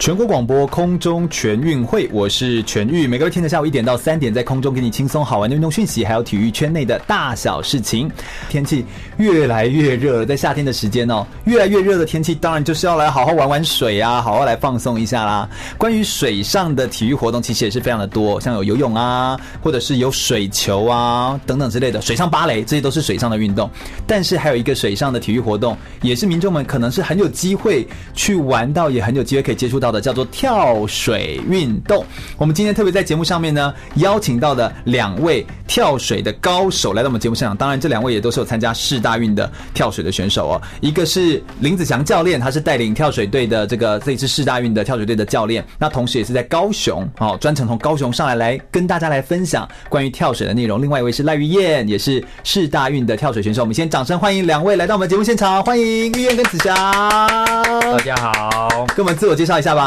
全国广播空中全运会，我是全玉。每个天的下午一点到三点，在空中给你轻松好玩的运动讯息，还有体育圈内的大小事情。天气越来越热了，在夏天的时间哦，越来越热的天气，当然就是要来好好玩玩水啊，好好来放松一下啦。关于水上的体育活动，其实也是非常的多，像有游泳啊，或者是有水球啊等等之类的，水上芭蕾，这些都是水上的运动。但是还有一个水上的体育活动，也是民众们可能是很有机会去玩到，也很有机会可以接触到的，叫做跳水运动。我们今天特别在节目上面呢，邀请到的两位跳水的高手来到我们节目现场。当然，这两位也都是有参加世大运的跳水的选手哦。一个是林子祥教练，他是带领跳水队的这个这一次世大运的跳水队的教练。那同时也是在高雄哦，专程从高雄上来来跟大家来分享关于跳水的内容。另外一位是赖玉燕，也是世大运的跳水选手。我们先掌声欢迎两位来到我们节目现场，欢迎玉燕跟子祥。大家好，跟我们自我介绍一下吧。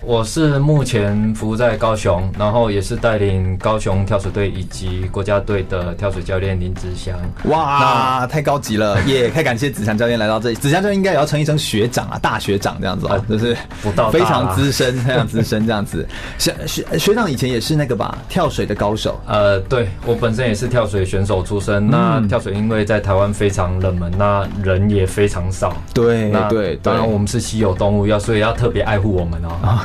我是目前服务在高雄，然后也是带领高雄跳水队以及国家队的跳水教练林子祥。哇，太高级了，也太感谢子祥教练来到这里。子祥教练应该也要称一声学长啊，大学长这样子哦，就是不到非常资深，非常资深这样子。学学学长以前也是那个吧，跳水的高手。呃，对我本身也是跳水选手出身。那跳水因为在台湾非常冷门，那人也非常少。对，对，当然我们是稀有动物，要所以要特别爱护我们哦。啊，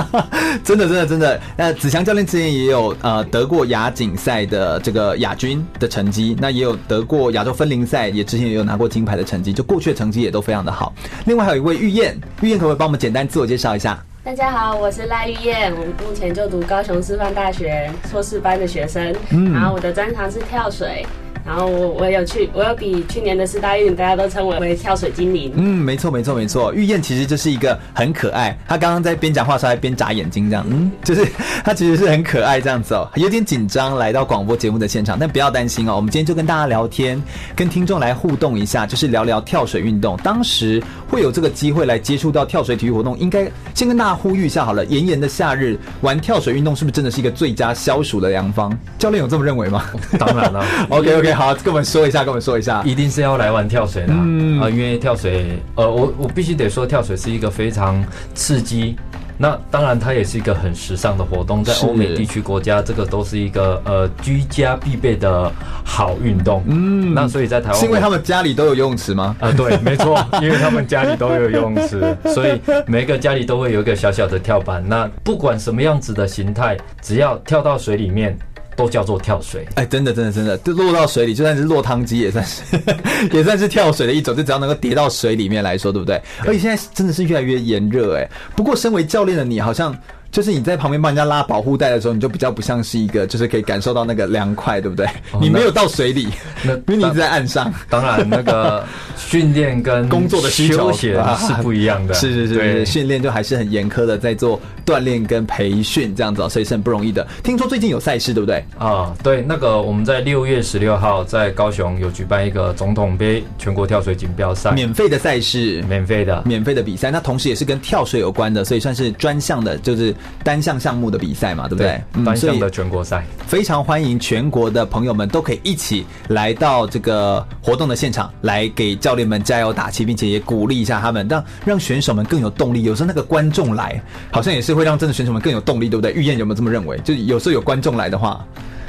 真的，真的，真的。那子祥教练之前也有呃得过亚锦赛的这个亚军的成绩，那也有得过亚洲分龄赛，也之前也有拿过金牌的成绩，就过去的成绩也都非常的好。另外还有一位玉燕，玉燕可不可以帮我们简单自我介绍一下？大家好，我是赖玉燕，我目前就读高雄师范大学硕士班的学生，嗯，然后我的专长是跳水。然后我我有去，我有比去年的四大运，大家都称为为跳水精灵。嗯，没错没错没错。玉燕其实就是一个很可爱，她刚刚在边讲话时候还边眨眼睛这样，嗯，就是她其实是很可爱这样子哦，有点紧张来到广播节目的现场，但不要担心哦，我们今天就跟大家聊天，跟听众来互动一下，就是聊聊跳水运动。当时会有这个机会来接触到跳水体育活动，应该先跟大家呼吁一下好了。炎炎的夏日玩跳水运动，是不是真的是一个最佳消暑的良方？教练有这么认为吗？当然了，OK OK。好，跟我们说一下，跟我们说一下，一定是要来玩跳水的啊！嗯、呃，因为跳水，呃，我我必须得说，跳水是一个非常刺激，那当然它也是一个很时尚的活动，在欧美地区国家，这个都是一个呃居家必备的好运动。嗯，那所以在台湾，是因为他们家里都有游泳池吗？啊、呃，对，没错，因为他们家里都有游泳池，所以每个家里都会有一个小小的跳板。那不管什么样子的形态，只要跳到水里面。都叫做跳水，哎，真的，真的，真的，就落到水里，就算是落汤鸡，也算是，也算是跳水的一种。就只要能够跌到水里面来说，对不对？而且现在真的是越来越炎热，哎。不过，身为教练的你，好像。就是你在旁边帮人家拉保护带的时候，你就比较不像是一个，就是可以感受到那个凉快，对不对？哦、你没有到水里，那因为你一直在岸上。当然，那个训练跟工作的需求是不一样的。是是是，是，训练就还是很严苛的，在做锻炼跟培训这样子，所以是很不容易的。听说最近有赛事，对不对？啊，对，那个我们在六月十六号在高雄有举办一个总统杯全国跳水锦标赛，免费的赛事，免费的，免费的比赛。那同时也是跟跳水有关的，所以算是专项的，就是。单项项目的比赛嘛，对不对？对，单项的全国赛，非常欢迎全国的朋友们都可以一起来到这个活动的现场，来给教练们加油打气，并且也鼓励一下他们，让让选手们更有动力。有时候那个观众来，好像也是会让真的选手们更有动力，对不对？玉燕有没有这么认为？就有时候有观众来的话，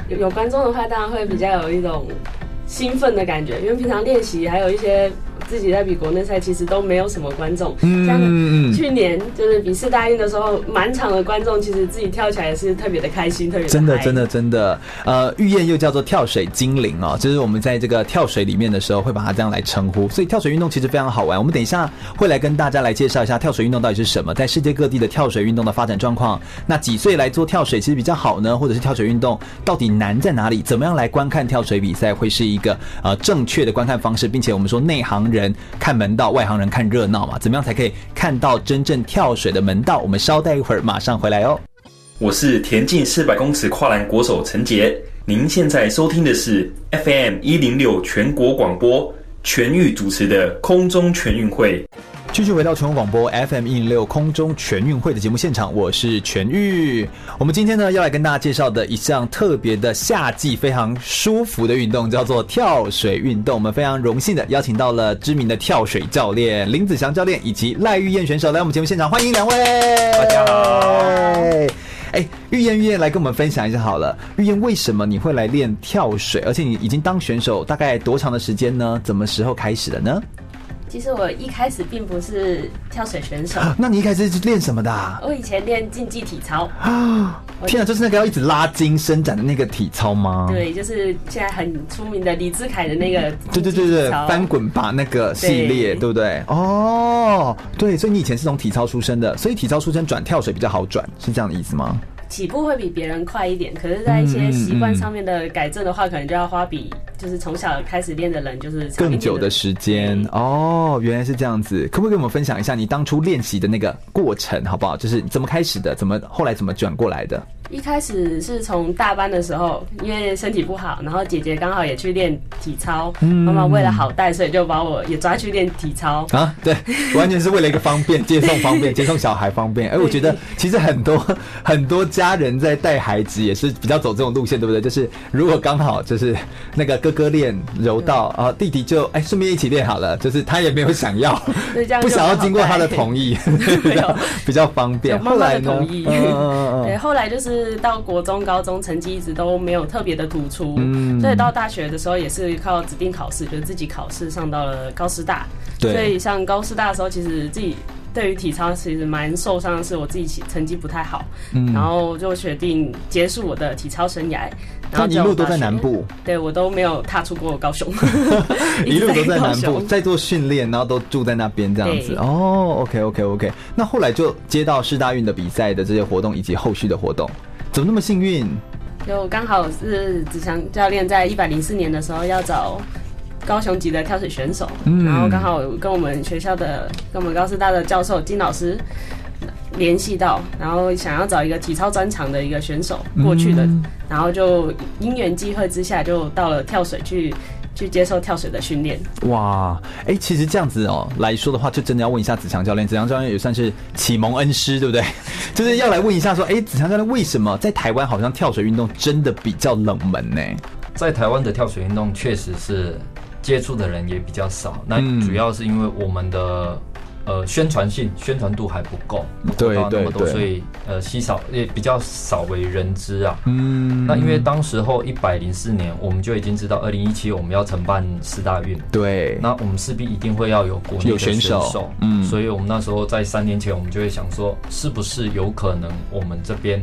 有有观众的话，当然会比较有一种兴奋的感觉，因为平常练习还有一些。自己在比国内赛，其实都没有什么观众。嗯，嗯去年就是比四大运的时候，满场的观众，其实自己跳起来也是特别的开心，特别真的，真的，真的。呃，玉燕又叫做跳水精灵哦，就是我们在这个跳水里面的时候，会把它这样来称呼。所以跳水运动其实非常好玩。我们等一下会来跟大家来介绍一下跳水运动到底是什么，在世界各地的跳水运动的发展状况。那几岁来做跳水其实比较好呢？或者是跳水运动到底难在哪里？怎么样来观看跳水比赛会是一个呃正确的观看方式，并且我们说内行人。人看门道，外行人看热闹嘛。怎么样才可以看到真正跳水的门道？我们稍待一会儿，马上回来哦。我是田径四百公尺跨栏国手陈杰，您现在收听的是 FM 一零六全国广播全域主持的空中全运会。继续回到全国广播 FM 一零六空中全运会的节目现场，我是全玉。我们今天呢要来跟大家介绍的一项特别的夏季非常舒服的运动，叫做跳水运动。我们非常荣幸的邀请到了知名的跳水教练林子祥教练以及赖玉燕选手来我们节目现场，欢迎两位。大家好。哎，玉燕玉燕来跟我们分享一下好了。玉燕，为什么你会来练跳水？而且你已经当选手大概多长的时间呢？怎么时候开始的呢？其实我一开始并不是跳水选手，那你一开始是练什么的啊？我以前练竞技体操啊！天啊，就是那个要一直拉筋伸展的那个体操吗？对，就是现在很出名的李智凯的那个。对对对对，翻滚吧那个系列，对，对不对？哦，对，所以你以前是从体操出身的，所以体操出身转跳水比较好转，是这样的意思吗？起步会比别人快一点，可是，在一些习惯上面的改正的话，嗯嗯、可能就要花比就是从小开始练的人就是更久的时间哦。原来是这样子，可不可以跟我们分享一下你当初练习的那个过程，好不好？就是怎么开始的，怎么后来怎么转过来的？一开始是从大班的时候，因为身体不好，然后姐姐刚好也去练体操，妈妈为了好带，所以就把我也抓去练体操啊。对，完全是为了一个方便，接送方便，接送小孩方便。哎，我觉得 其实很多很多家人在带孩子也是比较走这种路线，对不对？就是如果刚好就是那个哥哥练柔道啊，弟弟就哎顺便一起练好了，就是他也没有想要，不想要经过他的同意，比较 比较方便。后来呢？对，后来就是。是到国中、高中成绩一直都没有特别的突出，嗯，所以到大学的时候也是靠指定考试，就是自己考试上到了高师大。对，所以上高师大的时候，其实自己对于体操其实蛮受伤的是，我自己成绩不太好，嗯，然后就决定结束我的体操生涯。然后一路都在南部，对我都没有踏出过高雄，一路都在南部在做训练，然后都住在那边这样子。哦，OK OK OK，那后来就接到世大运的比赛的这些活动以及后续的活动。怎么那么幸运？就刚好是子祥教练在一百零四年的时候要找高雄籍的跳水选手，嗯、然后刚好跟我们学校的、跟我们高师大的教授金老师联系到，然后想要找一个体操专长的一个选手过去的，嗯、然后就因缘际会之下就到了跳水去。去接受跳水的训练。哇，哎、欸，其实这样子哦、喔、来说的话，就真的要问一下子强教练。子强教练也算是启蒙恩师，对不对？就是要来问一下说，哎、欸，子强教练为什么在台湾好像跳水运动真的比较冷门呢？在台湾的跳水运动确实是接触的人也比较少，那主要是因为我们的。呃，宣传性、宣传度还不够，对那么多，所以呃，稀少也比较少为人知啊。嗯，那因为当时候一百零四年，我们就已经知道二零一七我们要承办四大运，对，那我们势必一定会要有国内的选手，嗯，所以我们那时候在三年前，我们就会想说，是不是有可能我们这边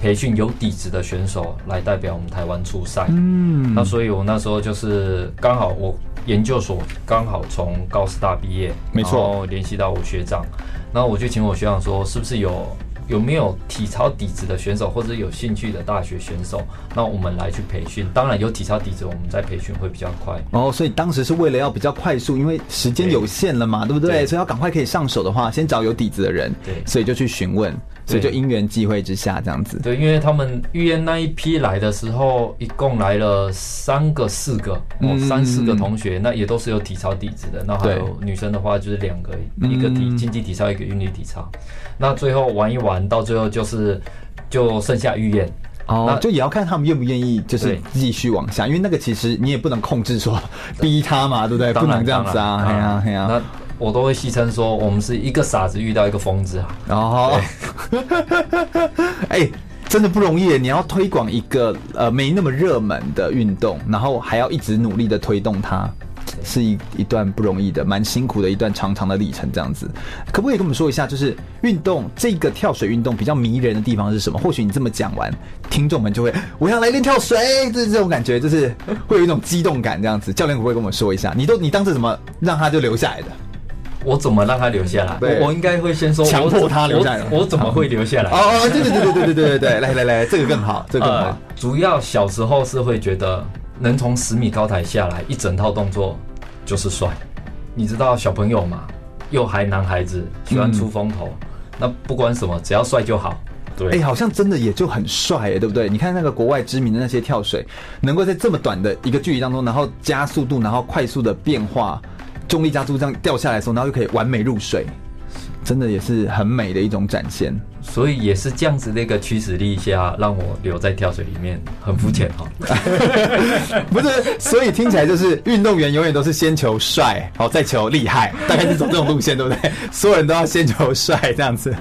培训有底子的选手来代表我们台湾出赛？嗯，那所以我那时候就是刚好我。研究所刚好从高师大毕业，没错，然后联系到我学长，然后我就请我学长说，是不是有有没有体操底子的选手，或者有兴趣的大学选手，那我们来去培训。当然有体操底子，我们在培训会比较快。哦，所以当时是为了要比较快速，因为时间有限了嘛，对，对不对？对，所以要赶快可以上手的话，先找有底子的人。对，所以就去询问。所以就因缘际会之下这样子。对，因为他们预约那一批来的时候，一共来了三个、四个，哦，三四个同学，那也都是有体操底子的。那还有女生的话，就是两个，一个体竞技体操，一个韵律体操。那最后玩一玩，到最后就是就剩下预言。哦，就也要看他们愿不愿意，就是继续往下，因为那个其实你也不能控制说 逼他嘛，对不对？不能这样子啊，嘿呀嘿呀。我都会戏称说，我们是一个傻子遇到一个疯子啊。哦，哎，真的不容易。你要推广一个呃没那么热门的运动，然后还要一直努力的推动它，是一一段不容易的、蛮辛苦的一段长长的历程。这样子，可不可以跟我们说一下，就是运动这个跳水运动比较迷人的地方是什么？或许你这么讲完，听众们就会我要来练跳水，就是这种感觉，就是会有一种激动感。这样子，教练可不可以跟我们说一下？你都你当时怎么让他就留下来的？我怎么让他留下来？我我应该会先说强迫他留下来。我怎么会留下来？哦，哦对对对对对对对对，来来来，这个更好，这个更好。呃，主要小时候是会觉得能从十米高台下来一整套动作就是帅，你知道小朋友嘛，又还男孩子喜欢出风头，嗯、那不管什么，只要帅就好。对，哎、欸，好像真的也就很帅哎，对不对？你看那个国外知名的那些跳水，能够在这么短的一个距离当中，然后加速度，然后快速的变化，重力加速这样掉下来的时候，然后又可以完美入水，真的也是很美的一种展现。所以也是这样子的一个驱使力下，让我留在跳水里面，很肤浅哈。不是，所以听起来就是运动员永远都是先求帅，好再求厉害，大概是走这种路线，对不对？所有人都要先求帅这样子。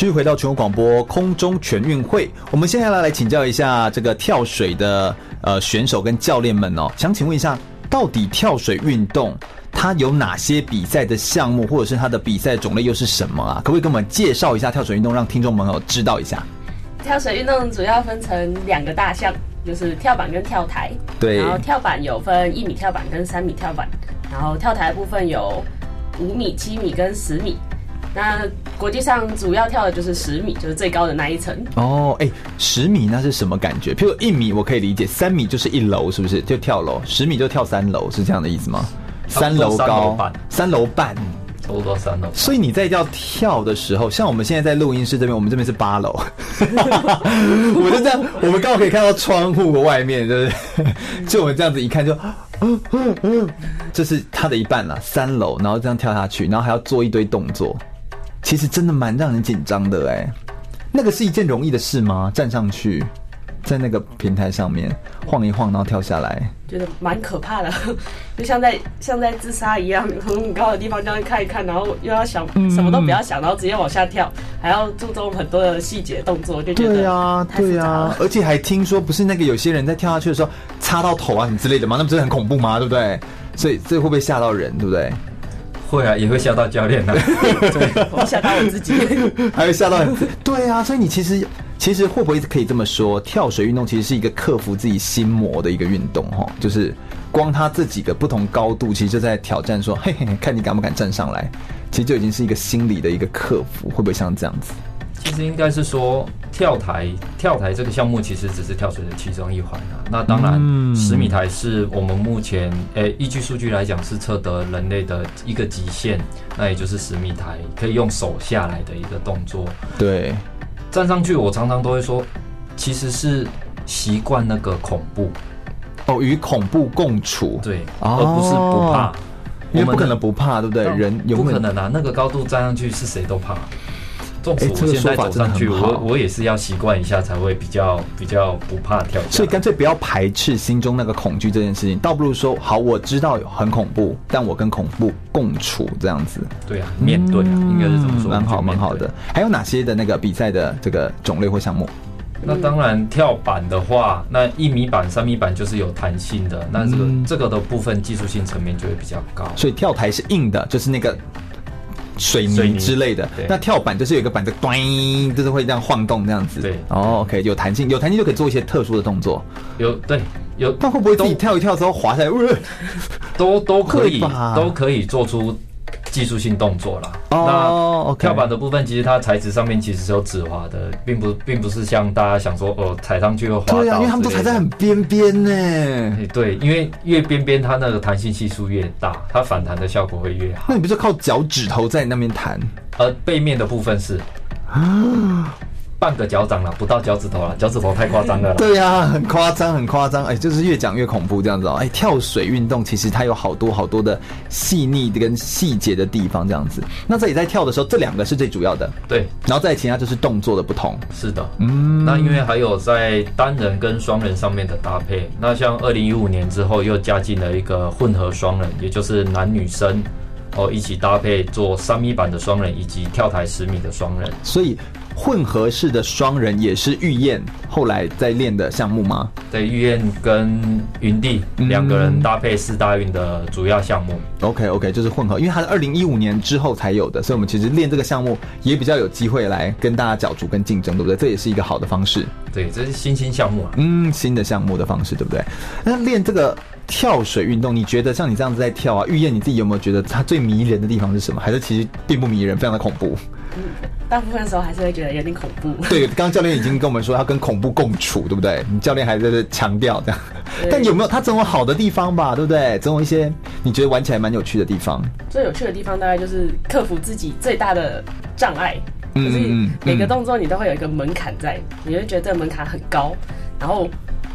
继续回到全国广播空中全运会，我们现在来来请教一下这个跳水的呃选手跟教练们哦，想请问一下，到底跳水运动它有哪些比赛的项目，或者是它的比赛种类又是什么啊？可不可以跟我们介绍一下跳水运动，让听众朋友知道一下？跳水运动主要分成两个大项，就是跳板跟跳台。对。然后跳板有分一米跳板跟三米跳板，然后跳台的部分有五米、七米跟十米。那国际上主要跳的就是十米，就是最高的那一层。哦，哎、欸，十米那是什么感觉？譬如一米我可以理解，三米就是一楼，是不是？就跳楼，十米就跳三楼，是这样的意思吗？三楼高，三楼半，差不多三楼。所以你在要跳的时候，像我们现在在录音室这边，我们这边是八楼，我就这样，我们刚好可以看到窗户外面，对不对？就我们这样子一看就，嗯嗯嗯，这是它的一半了，三楼，然后这样跳下去，然后还要做一堆动作。其实真的蛮让人紧张的哎，那个是一件容易的事吗？站上去，在那个平台上面晃一晃，然后跳下来，觉得蛮可怕的，就像在像在自杀一样，从很高的地方这样看一看，然后又要想什么都不要想，然后直接往下跳，还要注重很多的细节动作，就觉得对啊对啊，而且还听说不是那个有些人在跳下去的时候擦到头啊什么之类的吗？那不是很恐怖吗？对不对？所以这会不会吓到人？对不对？会啊，也会吓到教练啊。对，我吓到我自己，还会吓到你。对啊，所以你其实其实会不会可以这么说，跳水运动其实是一个克服自己心魔的一个运动哈，就是光他自己的不同高度，其实就在挑战说，嘿嘿，看你敢不敢站上来，其实就已经是一个心理的一个克服，会不会像这样子？其实应该是说，跳台跳台这个项目其实只是跳水的其中一环啊。那当然，十米台是我们目前诶、欸、依据数据来讲是测得人类的一个极限，那也就是十米台可以用手下来的一个动作。对，站上去我常常都会说，其实是习惯那个恐怖哦，与恐怖共处。对，而不是不怕，因为不可能不怕，对不对？人有不可能啊，那个高度站上去是谁都怕。纵使我现在走上去，我我也是要习惯一下，才会比较比较不怕跳。所以干脆不要排斥心中那个恐惧这件事情，倒不如说好，我知道很恐怖，但我跟恐怖共处这样子。对啊，面对啊，应该是这么说，蛮好蛮好的。还有哪些的那个比赛的这个种类或项目？那当然跳板的话，那一米板、三米板就是有弹性的，那这个这个的部分技术性层面就会比较高。所以跳台是硬的，就是那个。水泥之类的，那跳板就是有一个板子，咚，就是会这样晃动这样子。对，哦，OK，有弹性，有弹性就可以做一些特殊的动作。有，对，有。但会不会自己跳一跳之后滑下来？都都可以，都可以做出。技术性动作啦，哦，那跳板的部分其实它材质上面其实是有止滑的，并不并不是像大家想说哦，踩上去会滑倒。对啊，因为他们都踩在很边边呢。对，因为越边边它那个弹性系数越大，它反弹的效果会越好。那你不是靠脚趾头在那边弹？而背面的部分是 啊。半个脚掌了，不到脚趾头了，脚趾头太夸张了。对呀、啊，很夸张，很夸张。哎，就是越讲越恐怖这样子哦。哎，跳水运动其实它有好多好多的细腻跟细节的地方这样子。那这里在跳的时候，这两个是最主要的。对，然后再其他就是动作的不同。是的，嗯。那因为还有在单人跟双人上面的搭配。那像二零一五年之后又加进了一个混合双人，也就是男女生哦一起搭配做三米板的双人以及跳台十米的双人。所以。混合式的双人也是玉燕后来在练的项目吗？对，玉燕跟云地两个人搭配四大运的主要项目。嗯、OK OK，就是混合，因为它是二零一五年之后才有的，所以我们其实练这个项目也比较有机会来跟大家角逐跟竞争，对不对？这也是一个好的方式。对，这是新兴项目啊，嗯，新的项目的方式，对不对？那练这个跳水运动，你觉得像你这样子在跳啊，玉燕你自己有没有觉得它最迷人的地方是什么？还是其实并不迷人，非常的恐怖？嗯大部分时候还是会觉得有点恐怖。对，刚刚教练已经跟我们说要跟恐怖共处，对不对？你教练还在这强调这样，但有没有他总有好的地方吧？对不对？总有一些你觉得玩起来蛮有趣的地方。最有趣的地方大概就是克服自己最大的障碍，就是每个动作你都会有一个门槛在，你会觉得这个门槛很高，然后。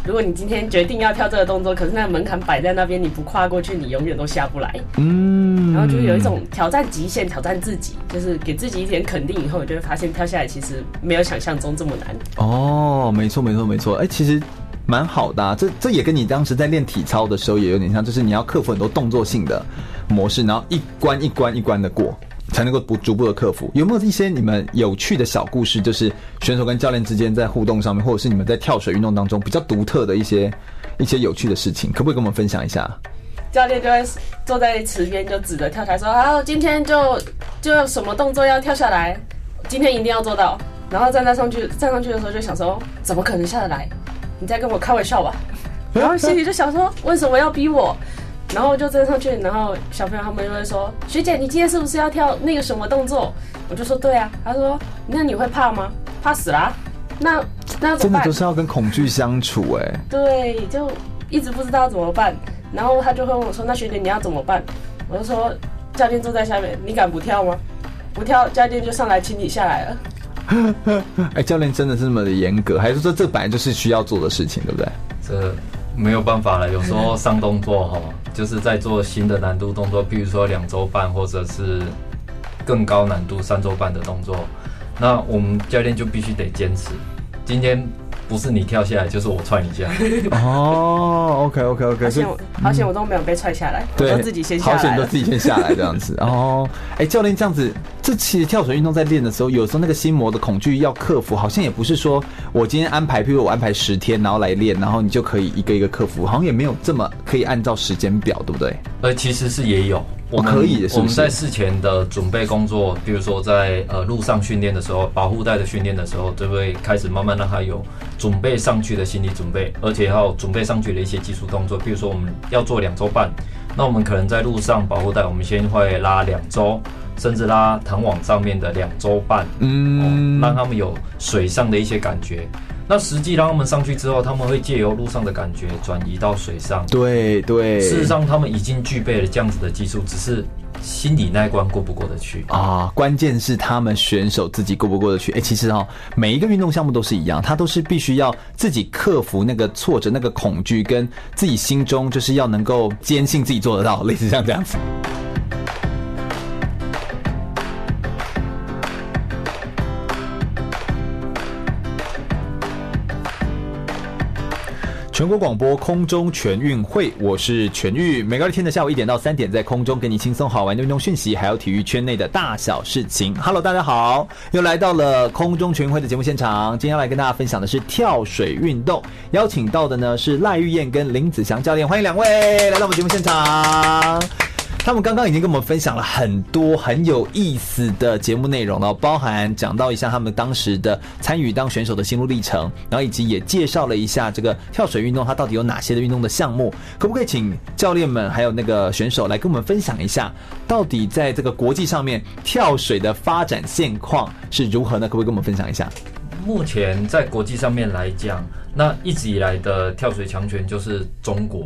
如果你今天决定要跳这个动作，可是那个门槛摆在那边，你不跨过去，你永远都下不来。嗯，然后就有一种挑战极限、挑战自己，就是给自己一点肯定，以后你就会发现跳下来其实没有想象中这么难。哦，没错，没错，没错。哎，其实蛮好的啊。这这也跟你当时在练体操的时候也有点像，就是你要克服很多动作性的模式，然后一关一关一关的过。才能够不逐步的克服。有没有一些你们有趣的小故事？就是选手跟教练之间在互动上面，或者是你们在跳水运动当中比较独特的一些一些有趣的事情，可不可以跟我们分享一下？教练就会坐在池边，就指着跳台说：“好，今天就就什么动作要跳下来，今天一定要做到。”然后站在上去站上去的时候，就想说：“怎么可能下得来？你在跟我开玩笑吧？” 然后心里就想说：“为什么要逼我？”然后就站上去，然后小朋友他们就会说：“学姐，你今天是不是要跳那个什么动作？”我就说：“对啊。”他说：“那你会怕吗？怕死啦？那那怎么办？”真的都是要跟恐惧相处哎。对，就一直不知道怎么办。然后他就会问我说：“那学姐你要怎么办？”我就说：“教练坐在下面，你敢不跳吗？不跳，教练就上来请你下来了。”哎，教练真的是这么的严格，还是说这本来就是需要做的事情，对不对？这没有办法了，有时候 上动作哈。就是在做新的难度动作，比如说两周半或者是更高难度三周半的动作，那我们教练就必须得坚持。今天。不是你跳下来，就是我踹你下来。哦，OK OK OK，好险我，好险我都没有被踹下来，对，都自己先下来。好险都自己先下来这样子。哦，哎、欸，教练这样子，这其实跳水运动在练的时候，有时候那个心魔的恐惧要克服，好像也不是说我今天安排，譬如我安排十天，然后来练，然后你就可以一个一个克服，好像也没有这么可以按照时间表，对不对？呃，其实是也有。我可以是是，我们在事前的准备工作，比如说在呃路上训练的时候，保护带的训练的时候，就会开始慢慢让他有准备上去的心理准备，而且还有准备上去的一些技术动作。比如说我们要做两周半，那我们可能在路上保护带，我们先会拉两周，甚至拉弹网上面的两周半，嗯、哦，让他们有水上的一些感觉。那实际让他们上去之后，他们会借由路上的感觉转移到水上。对对，事实上他们已经具备了这样子的技术，只是心理那一关过不过得去啊。关键是他们选手自己过不过得去。哎、欸，其实哈、喔，每一个运动项目都是一样，他都是必须要自己克服那个挫折、那个恐惧，跟自己心中就是要能够坚信自己做得到，类似像这样子。全国广播空中全运会，我是全玉。每个二天的下午一点到三点，在空中给你轻松好玩的运动讯息，还有体育圈内的大小事情。Hello，大家好，又来到了空中全运会的节目现场。今天要来跟大家分享的是跳水运动，邀请到的呢是赖玉燕跟林子祥教练，欢迎两位来到我们节目现场。他们刚刚已经跟我们分享了很多很有意思的节目内容了，包含讲到一下他们当时的参与当选手的心路历程，然后以及也介绍了一下这个跳水运动它到底有哪些的运动的项目。可不可以请教练们还有那个选手来跟我们分享一下，到底在这个国际上面跳水的发展现况是如何呢？可不可以跟我们分享一下？目前在国际上面来讲，那一直以来的跳水强权就是中国。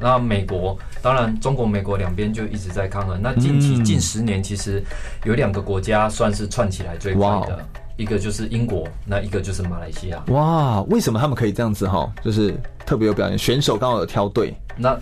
那美国当然，中国、美国两边就一直在抗衡。那近期近十年，其实有两个国家算是串起来最快的，一个就是英国，那一个就是马来西亚。哇，为什么他们可以这样子哈？就是特别有表现，选手刚好有挑对。那。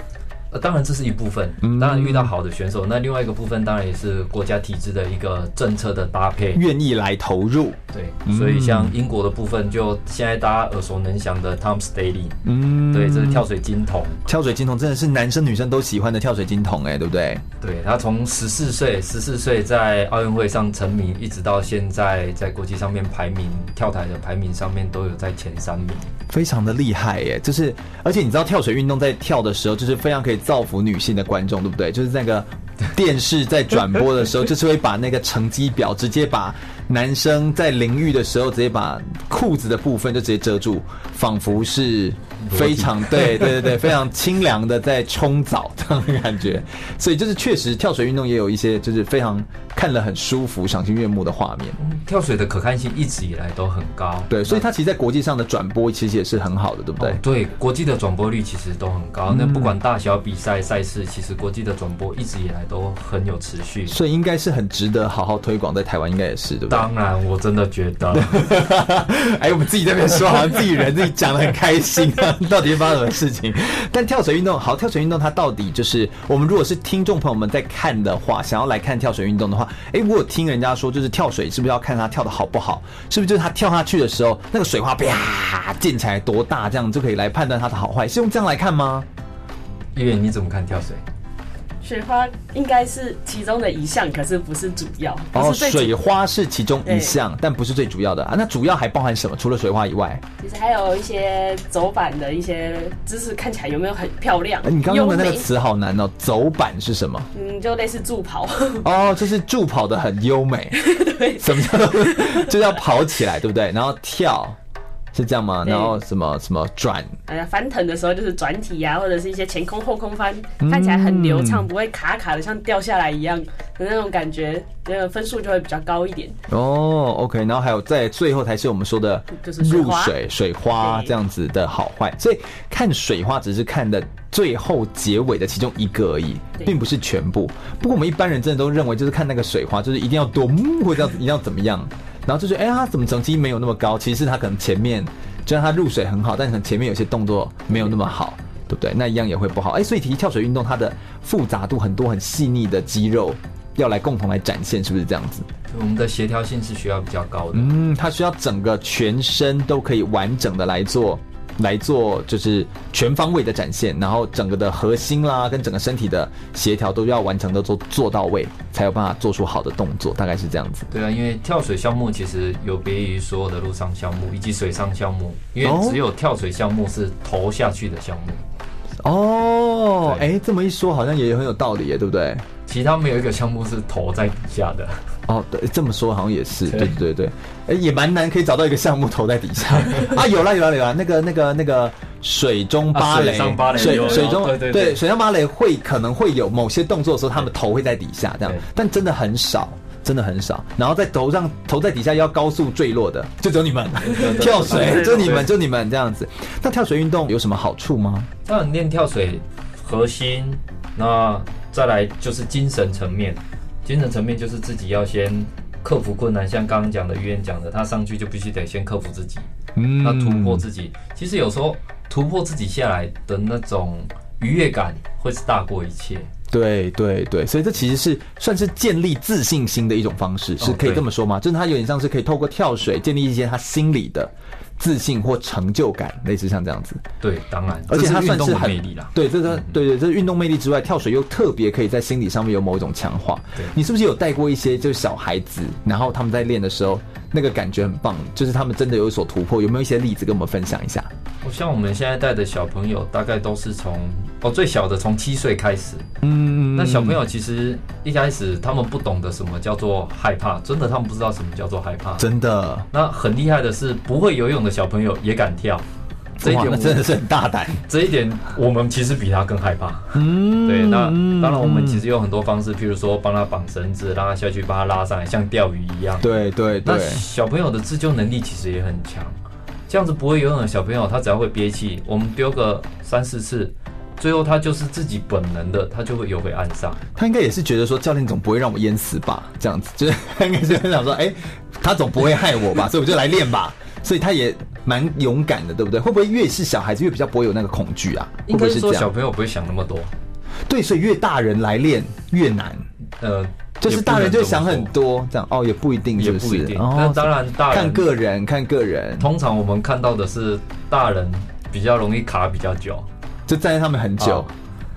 呃，当然这是一部分，当然遇到好的选手，嗯，那另外一个部分当然也是国家体制的一个政策的搭配，愿意来投入。对，所以像英国的部分，就现在大家耳熟能详的 Tom Staley，嗯，对，这是跳水金童，跳水金童真的是男生女生都喜欢的跳水金童，哎，对不对？对，他从十四岁，十四岁在奥运会上成名，一直到现在在国际上面排名，跳台的排名上面都有在前三名，非常的厉害耶！就是，而且你知道跳水运动在跳的时候，就是非常可以。造福女性的观众，对不对？就是那个 电视在转播的时候，就是会把那个成绩表直接把男生在淋浴的时候直接把裤子的部分就直接遮住，仿佛是非常对对对对，非常清凉的在冲澡 这样的感觉，所以就是确实跳水运动也有一些就是非常看了很舒服、赏心悦目的画面。跳水的可看性一直以来都很高，对，所以它其实，在国际上的转播其实也是很好的，对不对？哦、对，国际的转播率其实都很高。那不管大小比赛赛事，其实国际的转播一直以来都很有持续，所以应该是很值得好好推广，在台湾应该也是，对不对？当然，我真的觉得，哎，我们自己在那边说，好像自己人自己讲的很开心啊，到底发生什么事情？但跳水运动，好，跳水运动它到底就是我们如果是听众朋友们在看的话，想要来看跳水运动的话，哎，我有听人家说，就是跳水是不是要看他跳的好不好？是不是就是他跳下去的时候，那个水花啪溅起来多大，这样就可以来判断他的好坏？是用这样来看吗？月月你怎么看跳水？水花应该是其中的一项，可是不是主要。哦，水花是其中一项，但不是最主要的啊。那主要还包含什么？除了水花以外，其实还有一些走板的一些姿势，看起来有没有很漂亮？你刚刚用的那个词好难哦。走板是什么？嗯，就类似助跑。哦，就是助跑的很优美。对，什么叫 就要跑起来，对不对？然后跳。是这样吗？然后什么什么转？哎呀，翻腾的时候就是转体呀、啊，或者是一些前空后空翻，看起来很流畅，不会卡卡的，像掉下来一样的那种感觉，那个分数就会比较高一点。哦，OK，然后还有在最后才是我们说的入水水花这样子的好坏。所以看水花只是看的最后结尾的其中一个而已，并不是全部。不过我们一般人真的都认为，就是看那个水花，就是一定要多，或者要一定要怎么样。然后就觉得，哎，他怎么成绩没有那么高？其实是他可能前面，就让他入水很好，但可能前面有些动作没有那么好，对不对？那一样也会不好。哎，所以其实跳水运动它的复杂度很多，很细腻的肌肉要来共同来展现，是不是这样子？我们的协调性是需要比较高的。嗯，它需要整个全身都可以完整的来做。来做就是全方位的展现，然后整个的核心啦，跟整个身体的协调都要完成的做做到位，才有办法做出好的动作，大概是这样子。对啊，因为跳水项目其实有别于所有的陆上项目以及水上项目，因为只有跳水项目是投下去的项目。哦，哎、欸，这么一说好像也很有道理耶，对不对？其他没有一个项目是头在底下的。哦，对，这么说好像也是，对。对对对，哎，也蛮难可以找到一个项目投在底下。啊，有了有了有了，那个那个那个水中芭蕾，水水中对对对，水上芭蕾会可能会有某些动作的时候，他们头会在底下这样，但真的很少，真的很少。然后在头上头在底下要高速坠落的，就只有你们。跳水，就你们就你们这样子。那跳水运动有什么好处吗？那练跳水核心，那再来就是精神层面。精神层面就是自己要先克服困难，像刚刚讲的，语言讲的，他上去就必须得先克服自己，嗯，要突破自己。其实有时候突破自己下来的那种愉悦感，会是大过一切。对对对，所以这其实是算是建立自信心的一种方式，是可以这么说吗？哦、就是他有点像是可以透过跳水建立一些他心理的。自信或成就感，类似像这样子。对，当然，而且它算是很魅力啦。对，这个对对，这是运动魅力之外，跳水又特别可以在心理上面有某一种强化。对，你是不是有带过一些就是小孩子，然后他们在练的时候，那个感觉很棒，就是他们真的有所突破？有没有一些例子跟我们分享一下？像我们现在带的小朋友，大概都是从哦最小的从七岁开始。嗯，那小朋友其实一开始他们不懂得什么叫做害怕，真的他们不知道什么叫做害怕。真的。那很厉害的是不会游泳的小朋友也敢跳，这一点真的是很大胆。这一点我们其实比他更害怕。嗯，对。那当然我们其实有很多方式，譬如说帮他绑绳子，让他下去，把他拉上来，像钓鱼一样。对对对。那小朋友的自救能力其实也很强。这样子不会游泳的小朋友，他只要会憋气，我们丢个三四次，最后他就是自己本能的，他就会游回岸上。他应该也是觉得说，教练总不会让我淹死吧？这样子，就是他应该是很想说，哎、欸，他总不会害我吧？所以我就来练吧。所以他也蛮勇敢的，对不对？会不会越是小孩子越比较不会有那个恐惧啊？应该是这样？小朋友不会想那么多。对，所以越大人来练越难。呃。就是大人就想很多，这样哦，也不一定，就是，也不一定。那、哦、当然，大人看个人，看个人。通常我们看到的是大人比较容易卡比较久，就站在他们很久。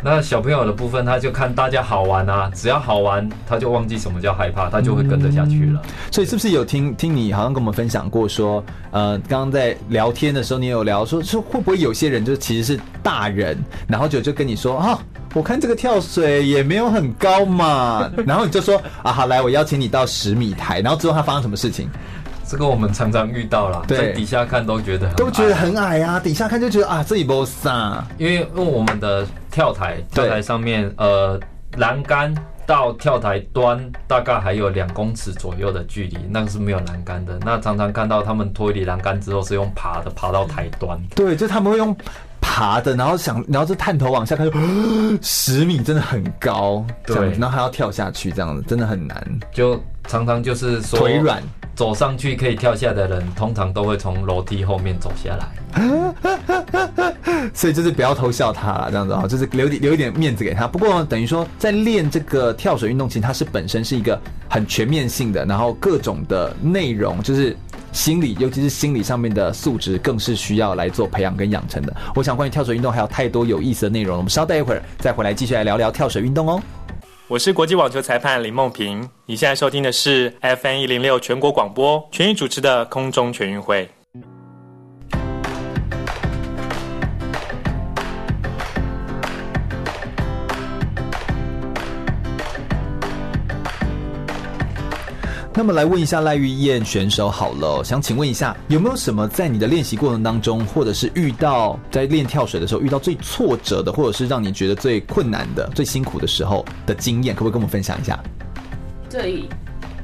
那小朋友的部分，他就看大家好玩啊，只要好玩，他就忘记什么叫害怕，他就会跟着下去了。嗯、所以是不是有听听你好像跟我们分享过说，呃，刚刚在聊天的时候，你有聊说，说会不会有些人就其实是大人，然后就就跟你说啊。我看这个跳水也没有很高嘛，然后你就说啊，好来，我邀请你到十米台，然后之后他发生什么事情？这个我们常常遇到啦，在底下看都觉得都觉得很矮啊，底下看就觉得啊，这里不啥，因为因为我们的跳台跳台上面呃栏杆到跳台端大概还有两公尺左右的距离，那个是没有栏杆的。那常常看到他们脱离栏杆之后是用爬的爬到台端，对，就他们会用爬的，然后想然后就探头往下看，就 十米真的很高，对，然后还要跳下去，这样子真的很难，就常常就是说腿软。走上去可以跳下的人，通常都会从楼梯后面走下来，所以就是不要偷笑他了，这样子啊，就是留留一点面子给他。不过等于说，在练这个跳水运动，其实它是本身是一个很全面性的，然后各种的内容，就是心理，尤其是心理上面的素质，更是需要来做培养跟养成的。我想关于跳水运动还有太多有意思的内容，我们稍待一会儿再回来继续来聊聊跳水运动哦。我是国际网球裁判林梦平，你现在收听的是 FM 一零六全国广播全域主持的空中全运会。那么来问一下赖玉燕选手好了，想请问一下，有没有什么在你的练习过程当中，或者是遇到在练跳水的时候遇到最挫折的，或者是让你觉得最困难的、最辛苦的时候的经验，可不可以跟我们分享一下？最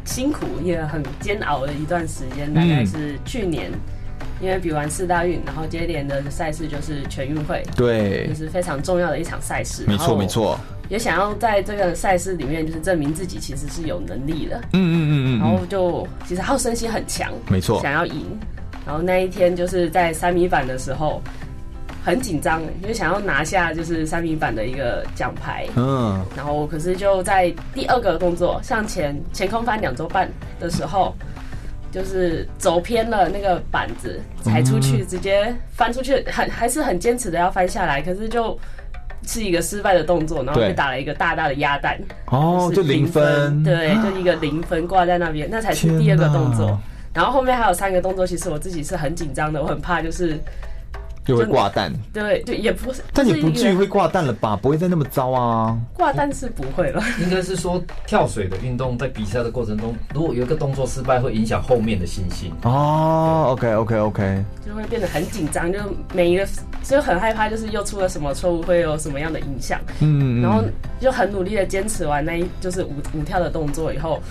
辛苦也很煎熬的一段时间，大概是去年，嗯、因为比完四大运，然后接连的赛事就是全运会，对，就是非常重要的一场赛事，没错没错。也想要在这个赛事里面，就是证明自己其实是有能力的。嗯嗯嗯嗯。然后就其实好胜心很强，没错。想要赢，然后那一天就是在三米板的时候很紧张，因为想要拿下就是三米板的一个奖牌。嗯。然后可是就在第二个动作向前前空翻两周半的时候，就是走偏了那个板子，踩出去，直接翻出去，很还是很坚持的要翻下来，可是就是一个失败的动作，然后就打了一个大大的鸭蛋，哦，就零分，对，就一个零分挂在那边，那才是第二个动作。然后后面还有三个动作，其实我自己是很紧张的，我很怕就是。就会挂蛋，对就，也不是，但你不至于会挂蛋了吧？不会再那么糟啊！挂蛋是不会了，应该是说跳水的运动在比赛的过程中，如果有一个动作失败，会影响后面的信心。哦，OK OK OK，就会变得很紧张，就每一个就很害怕，就是又出了什么错误，会有什么样的影响。嗯，然后就很努力的坚持完那一就是舞舞跳的动作以后，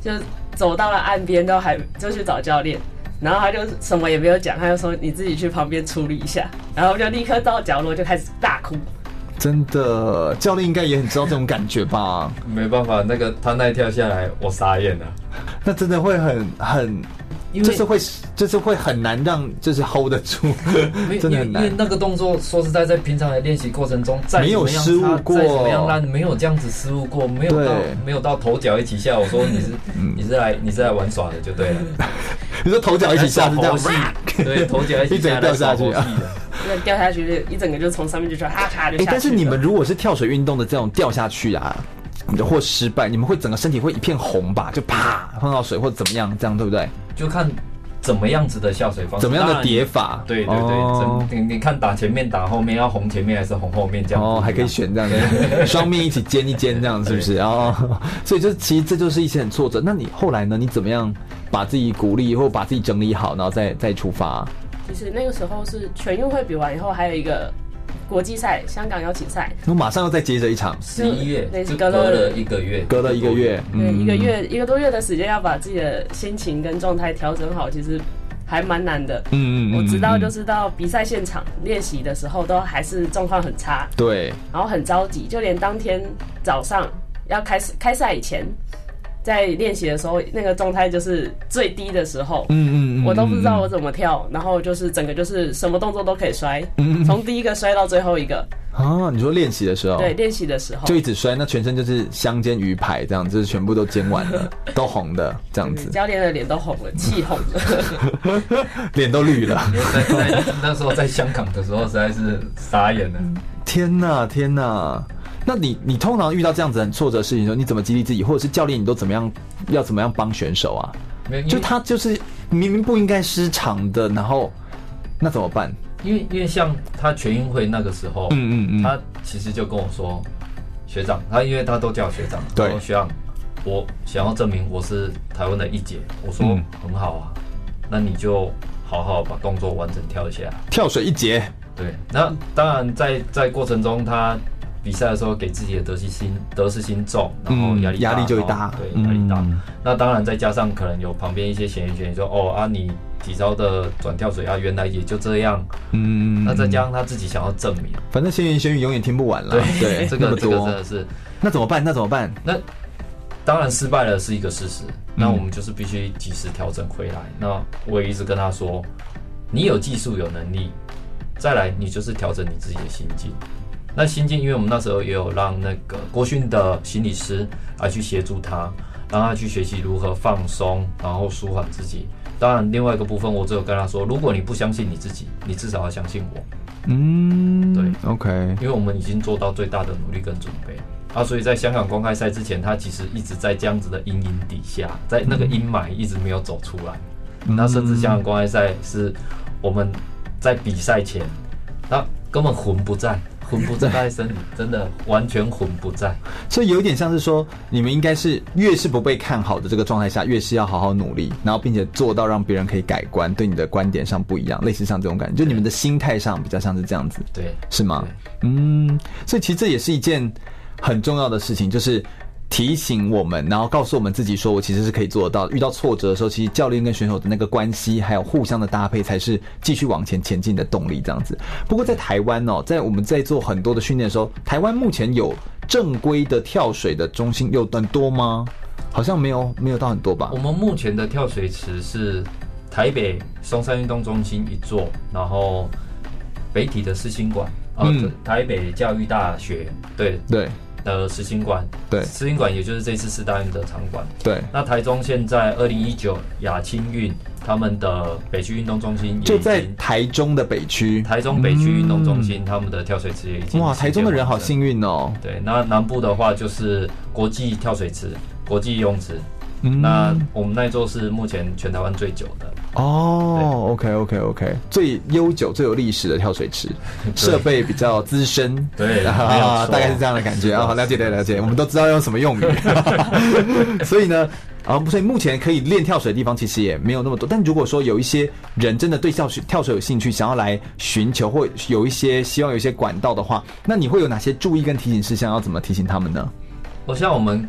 就走到了岸边，都还就去找教练。然后他就什么也没有讲，他就说你自己去旁边处理一下，然后就立刻到角落就开始大哭。真的，教练应该也很知道这种感觉吧？没办法，那个他那一跳下来，我傻眼了。那真的会很很。就是会，就是会很难让，就是 hold 得住，真的很难。因为那个动作，说实在，在平常的练习过程中，没有失误过，再怎么样烂，没有这样子失误过，没有到没有到头脚一起下。我说你是 你是来你是来玩耍的就对了。你说头脚一起下是这样子，对，头脚一起下掉下去啊，那掉下去一整个就从上面就唰嚓就下去。但是你们如果是跳水运动的这种掉下去啊，或失败，你们会整个身体会一片红吧？就啪碰到水或者怎么样，这样对不对？就看怎么样子的下水方式，怎么样的叠法？对对对，哦、你你看打前面打后面，要红前面还是红后面这样？哦，还可以选这样的，双面一起煎一煎这样是不是？哦，所以就其实这就是一些很挫折。那你后来呢？你怎么样把自己鼓励或把自己整理好，然后再再出发？其实那个时候是全运会比完以后，还有一个。国际赛，香港邀请赛，我马上要再接着一场，十一月，那是隔了一个月，隔了一个月，对，一个月一个多月的时间，要把自己的心情跟状态调整好，其实还蛮难的。嗯嗯，我知道，就是到比赛现场练习的时候，都还是状况很差，对，然后很着急，就连当天早上要开始开赛以前。在练习的时候，那个状态就是最低的时候，嗯嗯，我都不知道我怎么跳，然后就是整个就是什么动作都可以摔，从第一个摔到最后一个。啊，你说练习的时候？对，练习的时候就一直摔，那全身就是香煎鱼排这样，就是全部都煎完了，都红的这样子。教练的脸都红了，气红了，脸都绿了。在在那时候在香港的时候，实在是傻眼了。天哪，天哪！那你你通常遇到这样子很挫折的事情的时候，你怎么激励自己，或者是教练你都怎么样要怎么样帮选手啊？就他就是明明不应该失常的，然后那怎么办？因为因为像他全运会那个时候，嗯嗯嗯，他其实就跟我说，学长，他因为他都叫学长，对，学长，我想要证明我是台湾的一姐，我说很好啊，那你就好好把动作完整跳一下，跳水一节。对，那当然在在过程中他。比赛的时候给自己的得失心得失心重，然后压力压、嗯、力就会大，对压力大。嗯、那当然再加上可能有旁边一些闲言闲语说哦啊你体操的转跳水啊原来也就这样，嗯，那再加上他自己想要证明，反正闲言闲语永远听不完了。对，对 这个这个真的是，那怎么办？那怎么办？那当然失败了是一个事实，那我们就是必须及时调整回来。嗯、那我也一直跟他说，你有技术有能力，再来你就是调整你自己的心境。那心境，因为我们那时候也有让那个国训的心理师来去协助他，让他去学习如何放松，然后舒缓自己。当然，另外一个部分，我只有跟他说，如果你不相信你自己，你至少要相信我。嗯，对，OK。因为我们已经做到最大的努力跟准备啊，所以在香港公开赛之前，他其实一直在这样子的阴影底下，在那个阴霾一直没有走出来。嗯、那甚至香港公开赛是我们在比赛前，他根本魂不在。魂不在真的完全魂不在，所以有点像是说，你们应该是越是不被看好的这个状态下，越是要好好努力，然后并且做到让别人可以改观，对你的观点上不一样，类似像这种感觉，就你们的心态上比较像是这样子，对，是吗？嗯，所以其实这也是一件很重要的事情，就是。提醒我们，然后告诉我们自己，说我其实是可以做得到。遇到挫折的时候，其实教练跟选手的那个关系，还有互相的搭配，才是继续往前前进的动力。这样子。不过在台湾哦，在我们在做很多的训练的时候，台湾目前有正规的跳水的中心有很多吗？好像没有，没有到很多吧。我们目前的跳水池是台北松山运动中心一座，然后北体的四新馆，嗯，台北教育大学，对对。的实心馆，对，实心馆也就是这次四大运的场馆，对。那台中现在二零一九亚青运，他们的北区运动中心就在台中的北区，台中北区运动中心，嗯、他们的跳水池也已经哇，台中的人好幸运哦。对，那南部的话就是国际跳水池、国际游泳池。嗯、那我们那一座是目前全台湾最久的哦。OK OK OK，最悠久、最有历史的跳水池，设备比较资深，对啊，大概是这样的感觉啊。好，了解了，了解。我们都知道用什么用语，所以呢，啊，所以目前可以练跳水的地方其实也没有那么多。但如果说有一些人真的对跳水跳水有兴趣，想要来寻求或有一些希望有一些管道的话，那你会有哪些注意跟提醒事项？要怎么提醒他们呢？我像我们。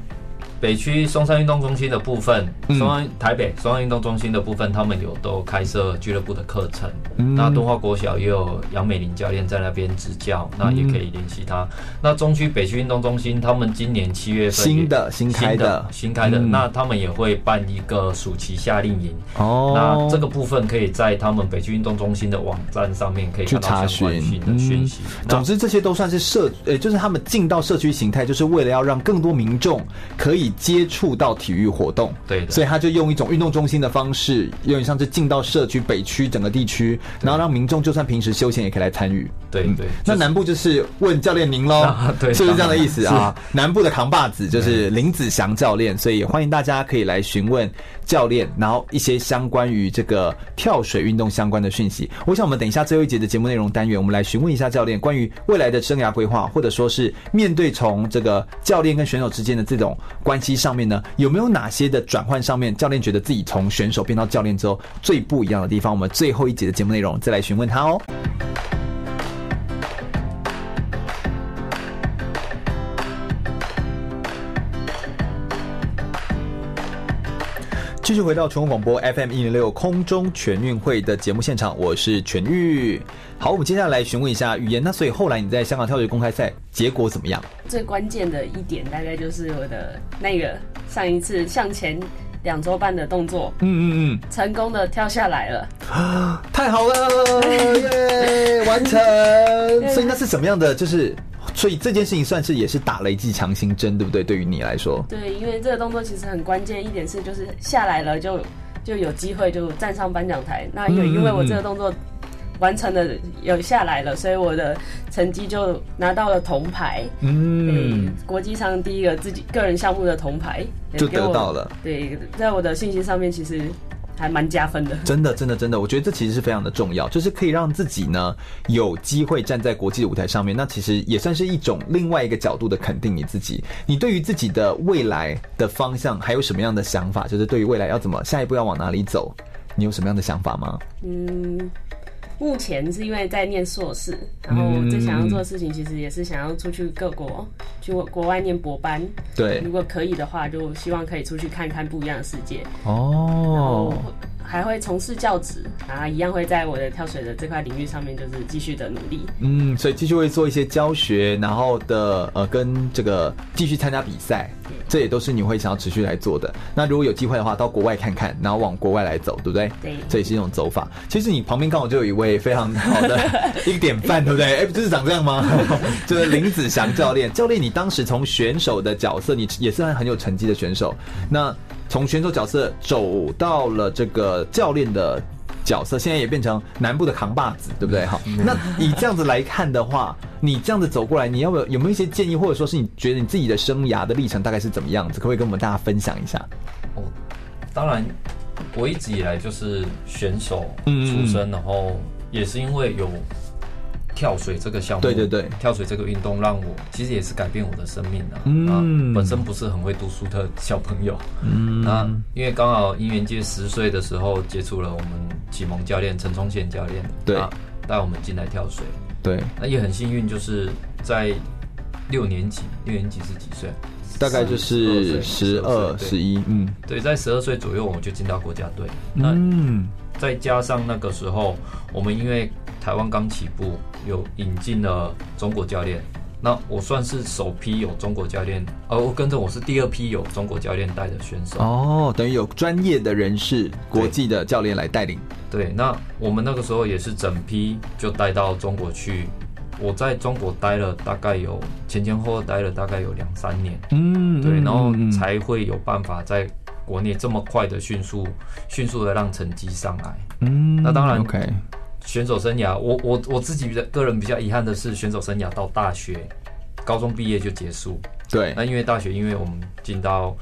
北区松山运动中心的部分，松山台北松山运动中心的部分，他们有都开设俱乐部的课程。嗯、那敦化国小也有杨美玲教练在那边执教，那也可以联系他。嗯、那中区北区运动中心，他们今年七月份新的新开的新开的，嗯、那他们也会办一个暑期夏令营。哦，那这个部分可以在他们北区运动中心的网站上面可以去查询的讯息。嗯、总之，这些都算是社，呃，就是他们进到社区形态，就是为了要让更多民众可以。接触到体育活动，对，所以他就用一种运动中心的方式，有点像是进到社区北区整个地区，然后让民众就算平时休闲也可以来参与。对对，那南部就是问教练您喽，对，是不是这样的意思？啊？南部的扛把子就是林子祥教练，所以欢迎大家可以来询问教练，然后一些相关于这个跳水运动相关的讯息。我想我们等一下最后一节的节目内容单元，我们来询问一下教练关于未来的生涯规划，或者说是面对从这个教练跟选手之间的这种关系。上面呢，有没有哪些的转换上面，教练觉得自己从选手变到教练之后最不一样的地方？我们最后一节的节目内容再来询问他哦。继续回到全国广播 FM 一零六空中全运会的节目现场，我是全玉。好，我们接下来询问一下语言。那所以后来你在香港跳水公开赛结果怎么样？最关键的一点大概就是我的那个上一次向前两周半的动作，嗯嗯嗯，成功的跳下来了，太好了，耶，完成。所以那是什么样的？就是。所以这件事情算是也是打了一剂强心针，对不对？对于你来说，对，因为这个动作其实很关键一点是，就是下来了就就有机会就站上颁奖台。那因为因为我这个动作完成了，有下来了，所以我的成绩就拿到了铜牌。嗯，国际上第一个自己个人项目的铜牌就得到了。对，在我的信心上面其实。还蛮加分的，真的，真的，真的，我觉得这其实是非常的重要，就是可以让自己呢有机会站在国际的舞台上面，那其实也算是一种另外一个角度的肯定你自己。你对于自己的未来的方向还有什么样的想法？就是对于未来要怎么下一步要往哪里走？你有什么样的想法吗？嗯。目前是因为在念硕士，然后最想要做的事情其实也是想要出去各国，去国外念博班。对，如果可以的话，就希望可以出去看看不一样的世界。哦。还会从事教职，然后一样会在我的跳水的这块领域上面，就是继续的努力。嗯，所以继续会做一些教学，然后的呃，跟这个继续参加比赛，这也都是你会想要持续来做的。那如果有机会的话，到国外看看，然后往国外来走，对不对？对，这也是一种走法。其实你旁边刚好就有一位非常好的 一个典范，对不对？哎、欸，不是长这样吗？就是林子祥教练。教练，你当时从选手的角色，你也是很有成绩的选手。那从选手角色走到了这个教练的角色，现在也变成南部的扛把子，对不对？好，那以这样子来看的话，你这样子走过来，你要不要有没有一些建议，或者说是你觉得你自己的生涯的历程大概是怎么样子？可不可以跟我们大家分享一下？哦，当然，我一直以来就是选手出身，然后也是因为有。跳水这个项目，对对对，跳水这个运动让我其实也是改变我的生命啊。嗯，本身不是很会读书的小朋友，嗯，那因为刚好因缘界十岁的时候接触了我们启蒙教练陈忠宪教练，对，带我们进来跳水。对，那也很幸运，就是在六年级，六年级是几岁？大概就是十二、十一，嗯，对，在十二岁左右我就进到国家队。嗯，再加上那个时候我们因为。台湾刚起步，有引进了中国教练，那我算是首批有中国教练，而我跟着我是第二批有中国教练带的选手。哦，等于有专业的人士、国际的教练来带领。对，那我们那个时候也是整批就带到中国去。我在中国待了大概有前前后后待了大概有两三年。嗯，对，然后才会有办法在国内这么快的迅速、迅速的让成绩上来。嗯，那当然。OK。选手生涯，我我我自己的个人比较遗憾的是，选手生涯到大学、高中毕业就结束。对，那因为大学，因为我们进到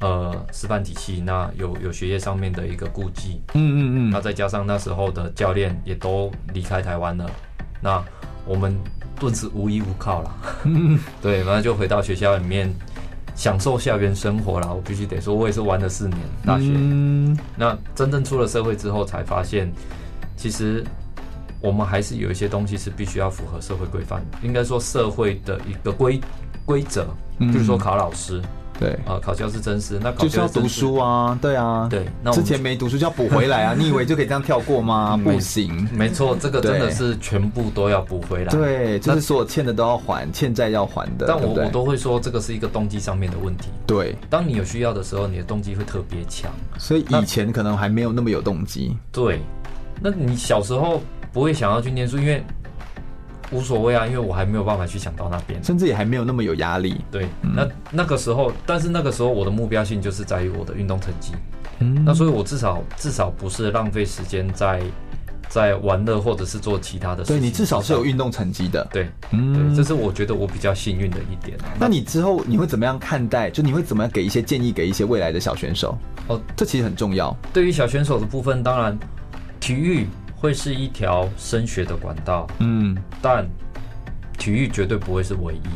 呃师范体系，那有有学业上面的一个顾忌。嗯嗯嗯。那再加上那时候的教练也都离开台湾了，那我们顿时无依无靠了。嗯。对，然后就回到学校里面享受校园生活了。我必须得说，我也是玩了四年大学。嗯。那真正出了社会之后，才发现其实。我们还是有一些东西是必须要符合社会规范，应该说社会的一个规规则，就是说考老师，对啊，考教师甄试，那考就是要读书啊，对啊，对，那之前没读书就要补回来啊，你以为就可以这样跳过吗？不行，没错，这个真的是全部都要补回来，对，就是所有欠的都要还，欠债要还的。但我我都会说，这个是一个动机上面的问题。对，当你有需要的时候，你的动机会特别强，所以以前可能还没有那么有动机。对，那你小时候。不会想要去念书，因为无所谓啊，因为我还没有办法去想到那边，甚至也还没有那么有压力。对，嗯、那那个时候，但是那个时候我的目标性就是在于我的运动成绩。嗯，那所以我至少至少不是浪费时间在在玩乐或者是做其他的事情。对，你至少是有运动成绩的。对，嗯，对，这是我觉得我比较幸运的一点。那你之后你会怎么样看待？就你会怎么样给一些建议给一些未来的小选手？哦，这其实很重要。对于小选手的部分，当然体育。会是一条升学的管道，嗯，但体育绝对不会是唯一。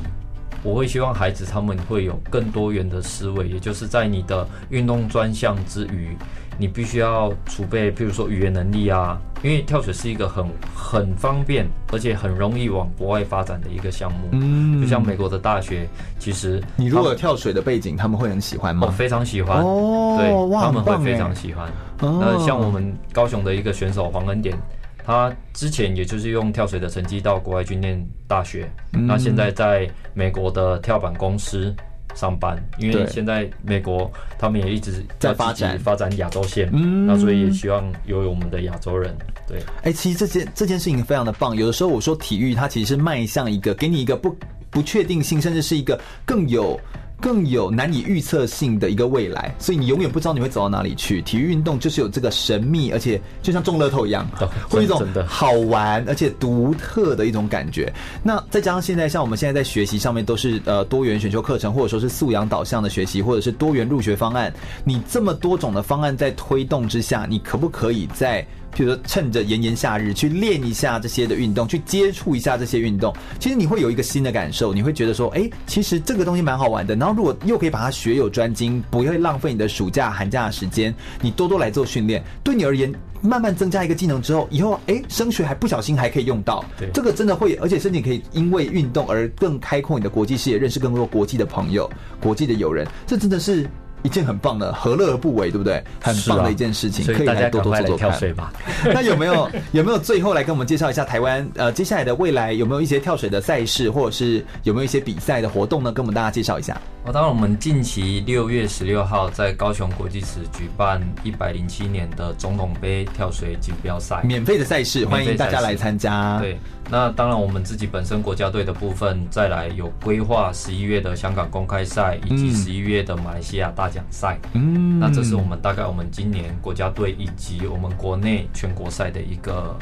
我会希望孩子他们会有更多元的思维，也就是在你的运动专项之余，你必须要储备，譬如说语言能力啊，因为跳水是一个很很方便，而且很容易往国外发展的一个项目。嗯，就像美国的大学，其实你如果有跳水的背景，他们会很喜欢吗？哦，非常喜欢哦，对，他们会非常喜欢。那像我们高雄的一个选手黄恩典，他之前也就是用跳水的成绩到国外去念大学，那现在在美国的跳板公司上班，因为现在美国他们也一直在发展发展亚洲线，那所以也希望有我们的亚洲人。对，哎，其实这件这件事情非常的棒。有的时候我说体育它其实是迈向一个给你一个不不确定性，甚至是一个更有。更有难以预测性的一个未来，所以你永远不知道你会走到哪里去。体育运动就是有这个神秘，而且就像中乐透一样，会有一种好玩而且独特的一种感觉。那再加上现在，像我们现在在学习上面都是呃多元选修课程，或者说是素养导向的学习，或者是多元入学方案。你这么多种的方案在推动之下，你可不可以在譬如说趁着炎炎夏日去练一下这些的运动，去接触一下这些运动，其实你会有一个新的感受，你会觉得说，哎，其实这个东西蛮好玩的。然后如果又可以把它学有专精，不会浪费你的暑假寒假的时间，你多多来做训练，对你而言。慢慢增加一个技能之后，以后哎，升学还不小心还可以用到。对，这个真的会，而且甚至可以因为运动而更开阔你的国际视野，认识更多国际的朋友、国际的友人。这真的是一件很棒的，何乐而不为，对不对？很棒的一件事情，可以来多多做做看。跳水吧。那有没有有没有最后来跟我们介绍一下台湾呃接下来的未来有没有一些跳水的赛事，或者是有没有一些比赛的活动呢？跟我们大家介绍一下。哦，当然，我们近期六月十六号在高雄国际池举办一百零七年的总统杯跳水锦标赛，免费的赛事，欢迎大家来参加。对，那当然，我们自己本身国家队的部分，再来有规划十一月的香港公开赛，以及十一月的马来西亚大奖赛。嗯，那这是我们大概我们今年国家队以及我们国内全国赛的一个。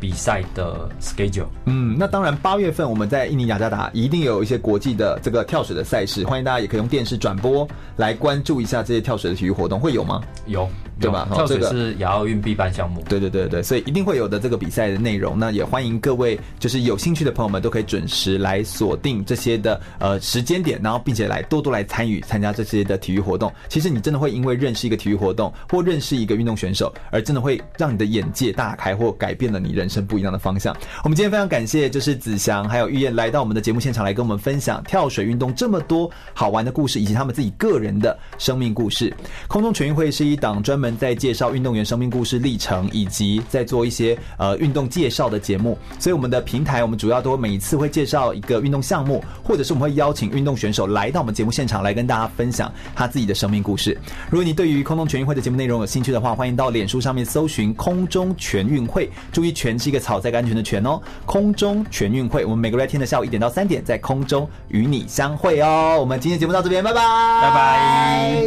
比赛的 schedule，嗯，那当然，八月份我们在印尼雅加达一定有一些国际的这个跳水的赛事，欢迎大家也可以用电视转播来关注一下这些跳水的体育活动，会有吗？有。对吧？跳水是亚奥运必办项目。对对对对，所以一定会有的这个比赛的内容。那也欢迎各位就是有兴趣的朋友们都可以准时来锁定这些的呃时间点，然后并且来多多来参与参加这些的体育活动。其实你真的会因为认识一个体育活动或认识一个运动选手，而真的会让你的眼界大开或改变了你人生不一样的方向。我们今天非常感谢就是子祥还有玉燕来到我们的节目现场来跟我们分享跳水运动这么多好玩的故事，以及他们自己个人的生命故事。空中全运会是一档专门在介绍运动。员生命故事历程，以及在做一些呃运动介绍的节目，所以我们的平台，我们主要都每一次会介绍一个运动项目，或者是我们会邀请运动选手来到我们节目现场来跟大家分享他自己的生命故事。如果你对于空中全运会的节目内容有兴趣的话，欢迎到脸书上面搜寻“空中全运会”，注意“全”是一个草在安全的“全”哦。空中全运会，我们每个月天的下午一点到三点在空中与你相会哦。我们今天节目到这边，拜拜，拜拜。